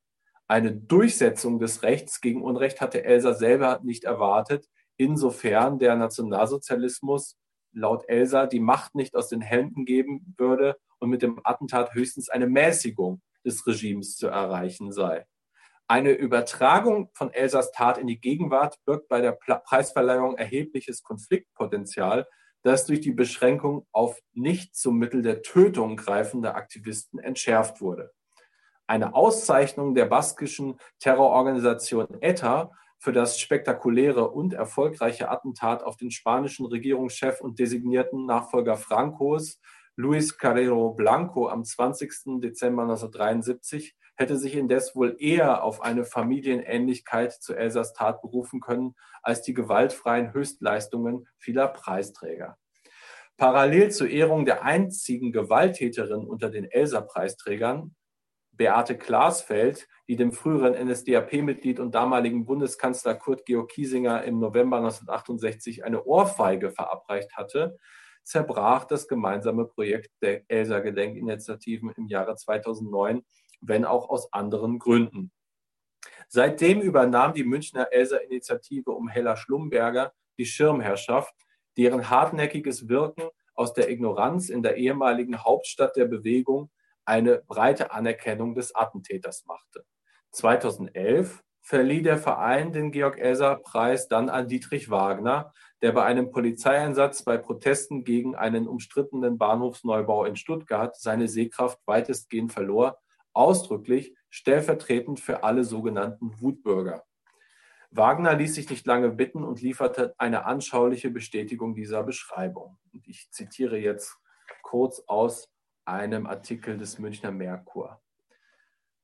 Eine Durchsetzung des Rechts gegen Unrecht hatte Elsa selber nicht erwartet, insofern der Nationalsozialismus laut Elsa die Macht nicht aus den Händen geben würde und mit dem Attentat höchstens eine Mäßigung des Regimes zu erreichen sei. Eine Übertragung von Elsas Tat in die Gegenwart birgt bei der Preisverleihung erhebliches Konfliktpotenzial, das durch die Beschränkung auf nicht zum Mittel der Tötung greifende Aktivisten entschärft wurde. Eine Auszeichnung der baskischen Terrororganisation ETA für das spektakuläre und erfolgreiche Attentat auf den spanischen Regierungschef und designierten Nachfolger Francos, Luis Carrero Blanco, am 20. Dezember 1973 hätte sich indes wohl eher auf eine Familienähnlichkeit zu Elsas Tat berufen können als die gewaltfreien Höchstleistungen vieler Preisträger. Parallel zur Ehrung der einzigen Gewalttäterin unter den Elsa-Preisträgern Beate Glasfeld, die dem früheren NSDAP-Mitglied und damaligen Bundeskanzler Kurt Georg Kiesinger im November 1968 eine Ohrfeige verabreicht hatte, zerbrach das gemeinsame Projekt der Elsa-Gedenkinitiativen im Jahre 2009, wenn auch aus anderen Gründen. Seitdem übernahm die Münchner Elsa-Initiative um Hella Schlumberger die Schirmherrschaft, deren hartnäckiges Wirken aus der Ignoranz in der ehemaligen Hauptstadt der Bewegung eine breite Anerkennung des Attentäters machte. 2011 verlieh der Verein den Georg-Elser-Preis dann an Dietrich Wagner, der bei einem Polizeieinsatz bei Protesten gegen einen umstrittenen Bahnhofsneubau in Stuttgart seine Sehkraft weitestgehend verlor, ausdrücklich stellvertretend für alle sogenannten Wutbürger. Wagner ließ sich nicht lange bitten und lieferte eine anschauliche Bestätigung dieser Beschreibung. Und ich zitiere jetzt kurz aus einem Artikel des Münchner Merkur.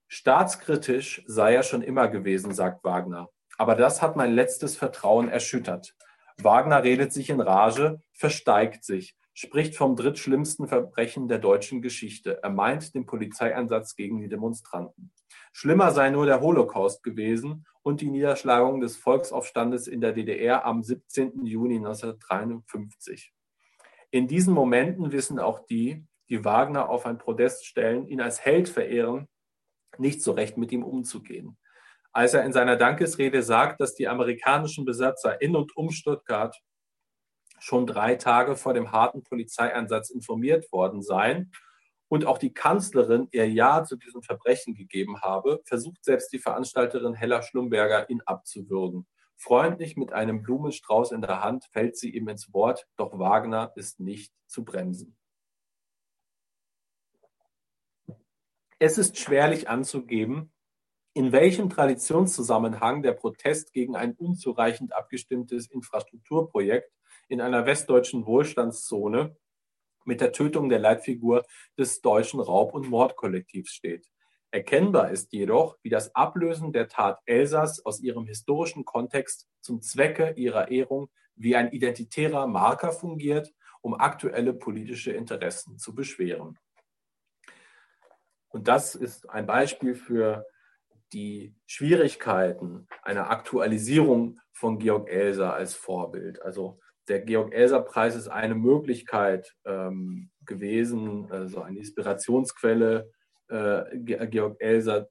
Staatskritisch sei er schon immer gewesen, sagt Wagner. Aber das hat mein letztes Vertrauen erschüttert. Wagner redet sich in Rage, versteigt sich, spricht vom drittschlimmsten Verbrechen der deutschen Geschichte. Er meint den Polizeieinsatz gegen die Demonstranten. Schlimmer sei nur der Holocaust gewesen und die Niederschlagung des Volksaufstandes in der DDR am 17. Juni 1953. In diesen Momenten wissen auch die, die Wagner auf ein Podest stellen, ihn als Held verehren, nicht so recht mit ihm umzugehen. Als er in seiner Dankesrede sagt, dass die amerikanischen Besatzer in und um Stuttgart schon drei Tage vor dem harten Polizeieinsatz informiert worden seien und auch die Kanzlerin ihr Ja zu diesem Verbrechen gegeben habe, versucht selbst die Veranstalterin Hella Schlumberger, ihn abzuwürgen. Freundlich mit einem Blumenstrauß in der Hand fällt sie ihm ins Wort, doch Wagner ist nicht zu bremsen. Es ist schwerlich anzugeben, in welchem Traditionszusammenhang der Protest gegen ein unzureichend abgestimmtes Infrastrukturprojekt in einer westdeutschen Wohlstandszone mit der Tötung der Leitfigur des deutschen Raub- und Mordkollektivs steht. Erkennbar ist jedoch, wie das Ablösen der Tat Elsass aus ihrem historischen Kontext zum Zwecke ihrer Ehrung wie ein identitärer Marker fungiert, um aktuelle politische Interessen zu beschweren. Und das ist ein Beispiel für die Schwierigkeiten einer Aktualisierung von Georg Elser als Vorbild. Also der Georg-Elser-Preis ist eine Möglichkeit ähm, gewesen, also eine Inspirationsquelle. Äh, Georg Elser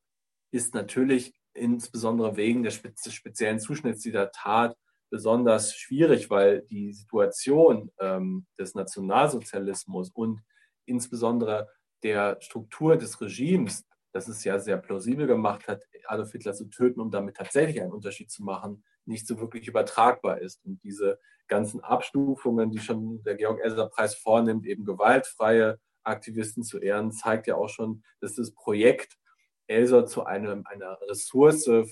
ist natürlich insbesondere wegen des speziellen Zuschnitts dieser Tat besonders schwierig, weil die Situation ähm, des Nationalsozialismus und insbesondere der Struktur des Regimes, das es ja sehr plausibel gemacht hat, Adolf Hitler zu töten, um damit tatsächlich einen Unterschied zu machen, nicht so wirklich übertragbar ist. Und diese ganzen Abstufungen, die schon der Georg-Elser-Preis vornimmt, eben gewaltfreie Aktivisten zu ehren, zeigt ja auch schon, dass das Projekt Elser zu einem, einer Ressource äh,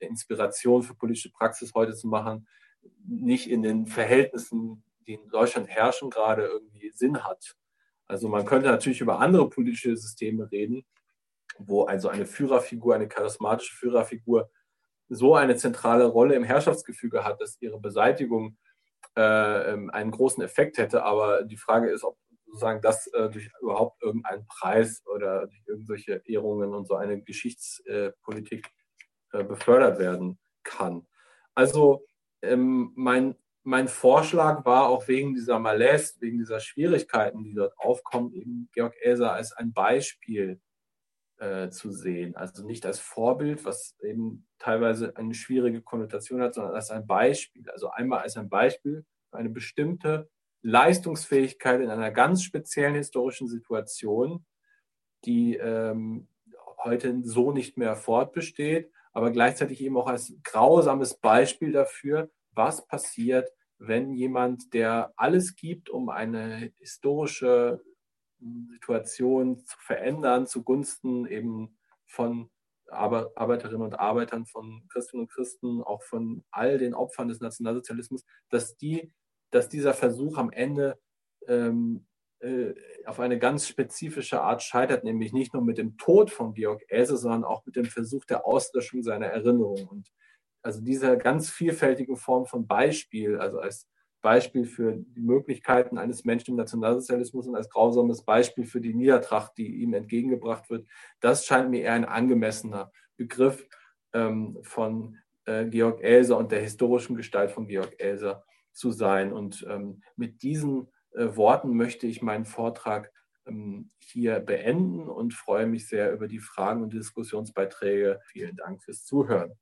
der Inspiration für politische Praxis heute zu machen, nicht in den Verhältnissen, die in Deutschland herrschen, gerade irgendwie Sinn hat. Also man könnte natürlich über andere politische Systeme reden, wo also eine Führerfigur, eine charismatische Führerfigur so eine zentrale Rolle im Herrschaftsgefüge hat, dass ihre Beseitigung äh, ähm, einen großen Effekt hätte. Aber die Frage ist, ob sozusagen das äh, durch überhaupt irgendeinen Preis oder durch irgendwelche Ehrungen und so eine Geschichtspolitik äh, befördert werden kann. Also ähm, mein, mein Vorschlag war auch wegen dieser Malaise, wegen dieser Schwierigkeiten, die dort aufkommen, eben Georg Elser als ein Beispiel äh, zu sehen. Also nicht als Vorbild, was eben teilweise eine schwierige Konnotation hat, sondern als ein Beispiel. Also einmal als ein Beispiel für eine bestimmte Leistungsfähigkeit in einer ganz speziellen historischen Situation, die ähm, heute so nicht mehr fortbesteht, aber gleichzeitig eben auch als grausames Beispiel dafür, was passiert, wenn jemand, der alles gibt, um eine historische Situation zu verändern zugunsten eben von Arbeiterinnen und Arbeitern, von Christinnen und Christen, auch von all den Opfern des Nationalsozialismus, dass, die, dass dieser Versuch am Ende ähm, äh, auf eine ganz spezifische Art scheitert, nämlich nicht nur mit dem Tod von Georg Else, sondern auch mit dem Versuch der Auslöschung seiner Erinnerung. Und also diese ganz vielfältige Form von Beispiel, also als Beispiel für die Möglichkeiten eines Menschen im Nationalsozialismus und als grausames Beispiel für die Niedertracht, die ihm entgegengebracht wird. Das scheint mir eher ein angemessener Begriff ähm, von äh, Georg Elser und der historischen Gestalt von Georg Elser zu sein. Und ähm, mit diesen äh, Worten möchte ich meinen Vortrag ähm, hier beenden und freue mich sehr über die Fragen und Diskussionsbeiträge. Vielen Dank fürs Zuhören.